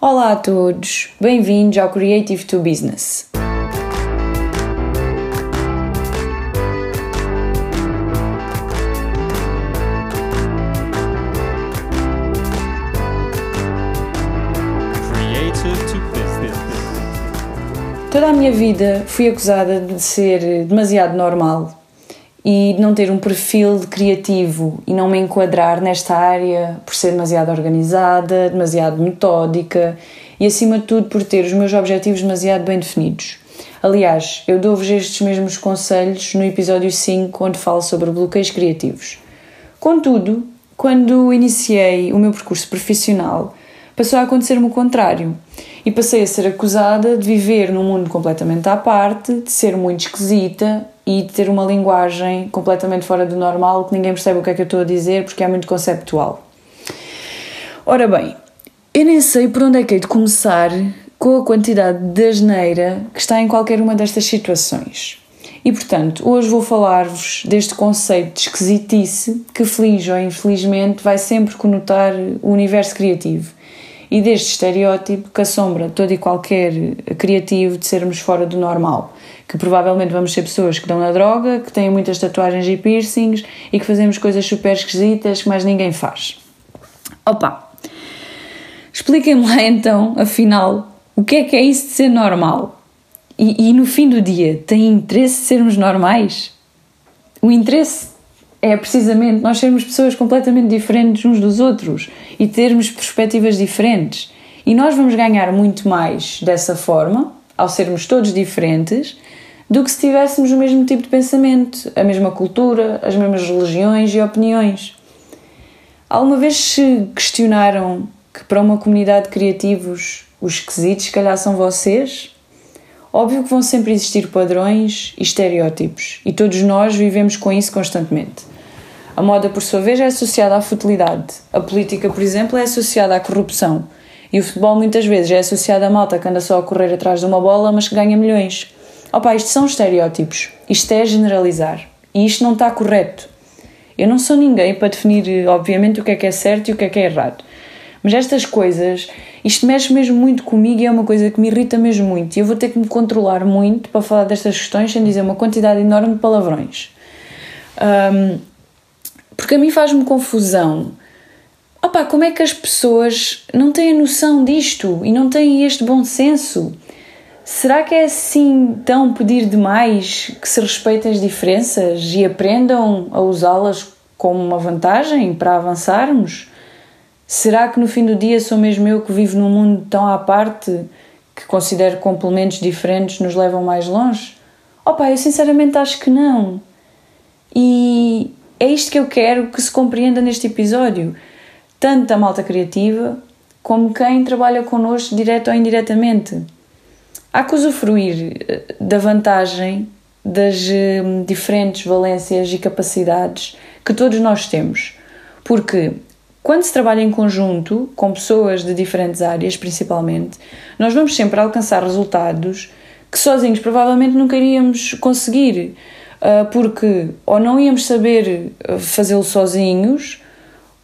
Olá a todos, bem-vindos ao Creative to Business. Toda a minha vida fui acusada de ser demasiado normal e não ter um perfil criativo e não me enquadrar nesta área por ser demasiado organizada, demasiado metódica e, acima de tudo, por ter os meus objetivos demasiado bem definidos. Aliás, eu dou-vos estes mesmos conselhos no episódio 5, onde falo sobre bloqueios criativos. Contudo, quando iniciei o meu percurso profissional, passou a acontecer-me o contrário e passei a ser acusada de viver num mundo completamente à parte, de ser muito esquisita e ter uma linguagem completamente fora do normal, que ninguém percebe o que é que eu estou a dizer porque é muito conceptual. Ora bem, eu nem sei por onde é que hei de começar com a quantidade de asneira que está em qualquer uma destas situações. E portanto, hoje vou falar-vos deste conceito de esquisitice que, feliz ou infelizmente, vai sempre conotar o universo criativo e deste estereótipo que assombra todo e qualquer criativo de sermos fora do normal. Que provavelmente vamos ser pessoas que dão na droga, que têm muitas tatuagens e piercings e que fazemos coisas super esquisitas que mais ninguém faz. Opa! Expliquem-me lá então, afinal, o que é que é isso de ser normal? E, e no fim do dia, tem interesse de sermos normais? O interesse é precisamente nós sermos pessoas completamente diferentes uns dos outros e termos perspectivas diferentes. E nós vamos ganhar muito mais dessa forma, ao sermos todos diferentes, do que se tivéssemos o mesmo tipo de pensamento, a mesma cultura, as mesmas religiões e opiniões. Alguma vez se questionaram que para uma comunidade de criativos os esquisitos, se calhar, são vocês? Óbvio que vão sempre existir padrões e estereótipos, e todos nós vivemos com isso constantemente. A moda, por sua vez, é associada à futilidade. A política, por exemplo, é associada à corrupção. E o futebol, muitas vezes, é associado à malta que anda só a correr atrás de uma bola, mas que ganha milhões. Opa, isto são estereótipos. Isto é generalizar. E isto não está correto. Eu não sou ninguém para definir, obviamente, o que é que é certo e o que é que é errado. Mas estas coisas, isto mexe mesmo muito comigo e é uma coisa que me irrita mesmo muito. E eu vou ter que me controlar muito para falar destas questões sem dizer uma quantidade enorme de palavrões. Um, porque a mim faz-me confusão. Opa, como é que as pessoas não têm noção disto e não têm este bom senso? Será que é assim tão pedir demais que se respeitem as diferenças e aprendam a usá-las como uma vantagem para avançarmos? Será que no fim do dia sou mesmo eu que vivo num mundo tão à parte que considero complementos diferentes nos levam mais longe? Opa, eu sinceramente acho que não. E é isto que eu quero que se compreenda neste episódio. Tanto a malta criativa como quem trabalha connosco direto ou indiretamente. Há que usufruir eh, da vantagem das eh, diferentes valências e capacidades que todos nós temos. Porque quando se trabalha em conjunto, com pessoas de diferentes áreas principalmente, nós vamos sempre alcançar resultados que sozinhos provavelmente nunca iríamos conseguir, ah, porque ou não íamos saber ah, fazê-lo sozinhos,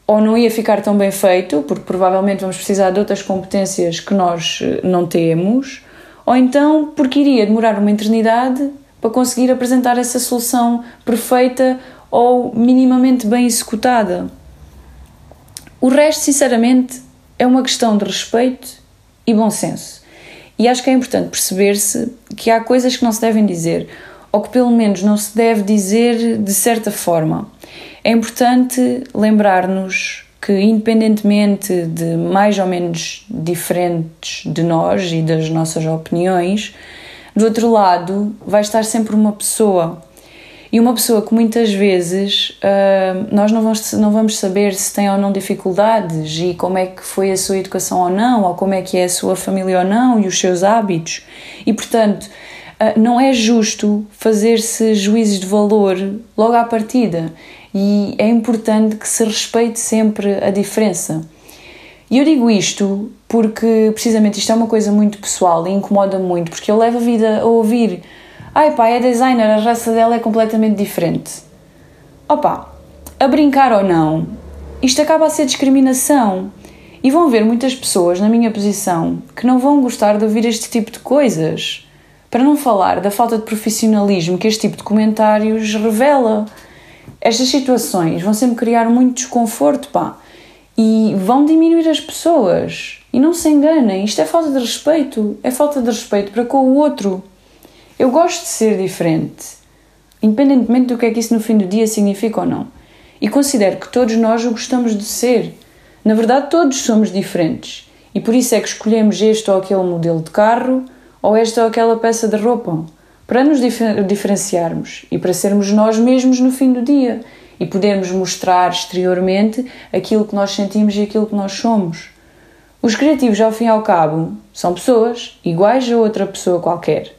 ou não ia ficar tão bem feito, porque provavelmente vamos precisar de outras competências que nós não temos, ou então porque iria demorar uma eternidade para conseguir apresentar essa solução perfeita ou minimamente bem executada. O resto, sinceramente, é uma questão de respeito e bom senso. E acho que é importante perceber-se que há coisas que não se devem dizer, ou que pelo menos não se deve dizer de certa forma. É importante lembrar-nos que, independentemente de mais ou menos diferentes de nós e das nossas opiniões, do outro lado vai estar sempre uma pessoa e uma pessoa que muitas vezes uh, nós não vamos, não vamos saber se tem ou não dificuldades e como é que foi a sua educação ou não, ou como é que é a sua família ou não e os seus hábitos. E portanto, não é justo fazer-se juízes de valor logo à partida. E é importante que se respeite sempre a diferença. E eu digo isto porque, precisamente, isto é uma coisa muito pessoal e incomoda muito, porque eu levo a vida a ouvir Ai pá, é designer, a raça dela é completamente diferente. Opa, a brincar ou não, isto acaba a ser discriminação. E vão ver muitas pessoas na minha posição que não vão gostar de ouvir este tipo de coisas. Para não falar da falta de profissionalismo que este tipo de comentários revela. Estas situações vão sempre criar muito desconforto, pá. E vão diminuir as pessoas. E não se enganem, isto é falta de respeito. É falta de respeito para com o outro. Eu gosto de ser diferente, independentemente do que é que isso no fim do dia significa ou não. E considero que todos nós o gostamos de ser. Na verdade, todos somos diferentes. E por isso é que escolhemos este ou aquele modelo de carro ou esta ou aquela peça de roupa. Para nos difer diferenciarmos e para sermos nós mesmos no fim do dia e podermos mostrar exteriormente aquilo que nós sentimos e aquilo que nós somos. Os criativos, ao fim e ao cabo, são pessoas iguais a outra pessoa qualquer.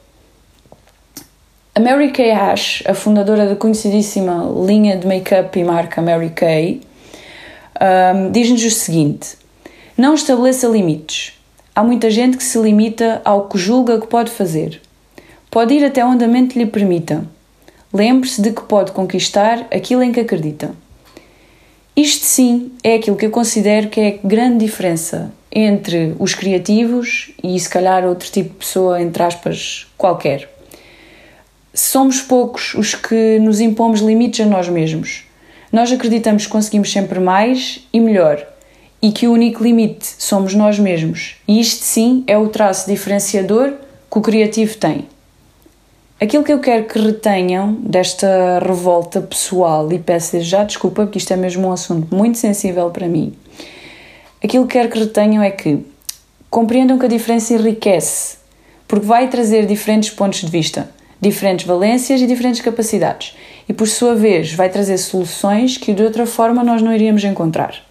A Mary Kay Ash, a fundadora da conhecidíssima linha de make-up e marca Mary Kay, um, diz-nos o seguinte: Não estabeleça limites. Há muita gente que se limita ao que julga que pode fazer. Pode ir até onde a mente lhe permita. Lembre-se de que pode conquistar aquilo em que acredita. Isto sim é aquilo que eu considero que é a grande diferença entre os criativos e se calhar outro tipo de pessoa, entre aspas, qualquer somos poucos os que nos impomos limites a nós mesmos. Nós acreditamos que conseguimos sempre mais e melhor e que o único limite somos nós mesmos. E isto sim é o traço diferenciador que o criativo tem. Aquilo que eu quero que retenham desta revolta pessoal, e peço já desculpa porque isto é mesmo um assunto muito sensível para mim, aquilo que quero que retenham é que compreendam que a diferença enriquece, porque vai trazer diferentes pontos de vista diferentes valências e diferentes capacidades, e por sua vez vai trazer soluções que de outra forma nós não iríamos encontrar.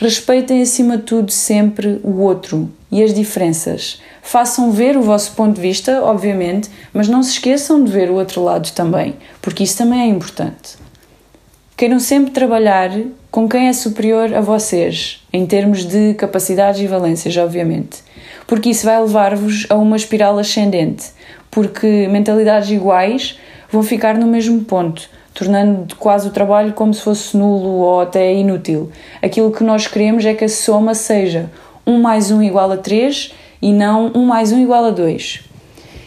Respeitem acima de tudo sempre o outro e as diferenças. Façam ver o vosso ponto de vista, obviamente, mas não se esqueçam de ver o outro lado também, porque isso também é importante. Queiram sempre trabalhar com quem é superior a vocês, em termos de capacidades e valências, obviamente, porque isso vai levar-vos a uma espiral ascendente, porque mentalidades iguais vão ficar no mesmo ponto, tornando quase o trabalho como se fosse nulo ou até inútil. Aquilo que nós queremos é que a soma seja 1 mais 1 igual a 3 e não 1 mais 1 igual a 2.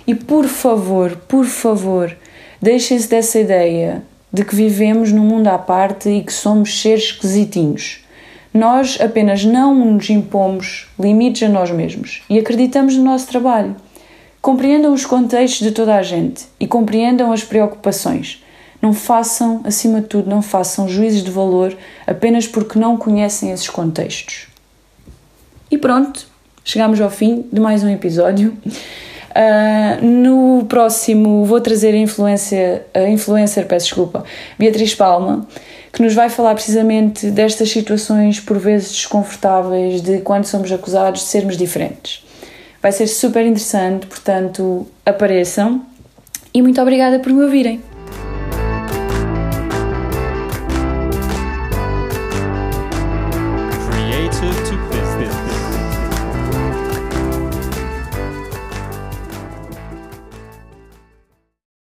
E por favor, por favor, deixem-se dessa ideia de que vivemos num mundo à parte e que somos seres esquisitinhos. Nós apenas não nos impomos limites a nós mesmos e acreditamos no nosso trabalho. Compreendam os contextos de toda a gente e compreendam as preocupações. Não façam, acima de tudo, não façam juízes de valor apenas porque não conhecem esses contextos. E pronto, chegamos ao fim de mais um episódio. Uh, no próximo vou trazer a influência, a influencer, peço desculpa, Beatriz Palma, que nos vai falar precisamente destas situações por vezes desconfortáveis de quando somos acusados de sermos diferentes. Vai ser super interessante, portanto, apareçam e muito obrigada por me ouvirem.